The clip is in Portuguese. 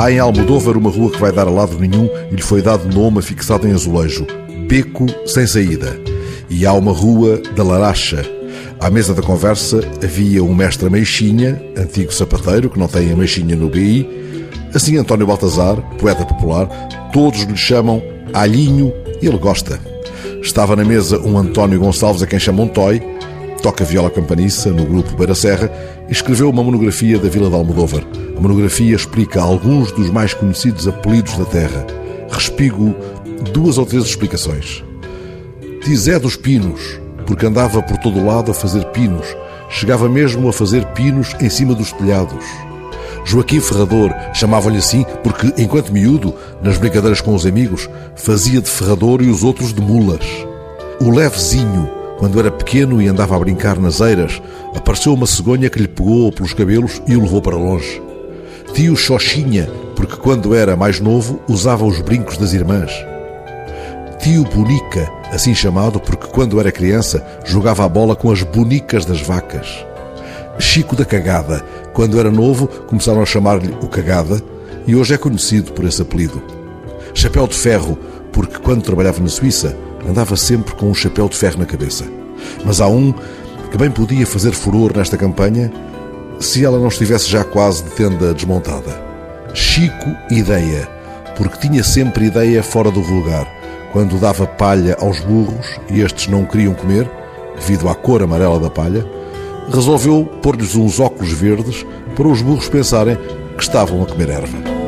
Há em Almodóvar uma rua que vai dar a lado nenhum e lhe foi dado nome fixado em azulejo, Beco Sem Saída. E há uma rua da Laracha. À mesa da conversa havia um mestre Meixinha, antigo sapateiro, que não tem a Meixinha no BI, assim António Baltazar, poeta popular, todos lhe chamam Alhinho e ele gosta. Estava na mesa um António Gonçalves, a quem chamam Toy, toca viola campaniça no grupo Beira Serra escreveu uma monografia da Vila de Almodóvar. A monografia explica alguns dos mais conhecidos apelidos da terra. Respigo duas ou três explicações. Tizé dos Pinos, porque andava por todo o lado a fazer pinos. Chegava mesmo a fazer pinos em cima dos telhados. Joaquim Ferrador chamava-lhe assim porque, enquanto miúdo, nas brincadeiras com os amigos, fazia de ferrador e os outros de mulas. O Levezinho, quando era pequeno e andava a brincar nas eiras, apareceu uma cegonha que lhe pegou pelos cabelos e o levou para longe tio Xoxinha, porque quando era mais novo usava os brincos das irmãs. Tio Bonica, assim chamado porque quando era criança jogava a bola com as bonicas das vacas. Chico da Cagada, quando era novo começaram a chamar-lhe o Cagada e hoje é conhecido por esse apelido. Chapéu de Ferro, porque quando trabalhava na Suíça andava sempre com um chapéu de ferro na cabeça. Mas há um que bem podia fazer furor nesta campanha se ela não estivesse já quase de tenda desmontada. Chico Ideia, porque tinha sempre ideia fora do vulgar. Quando dava palha aos burros e estes não queriam comer, devido à cor amarela da palha, resolveu pôr-lhes uns óculos verdes para os burros pensarem que estavam a comer erva.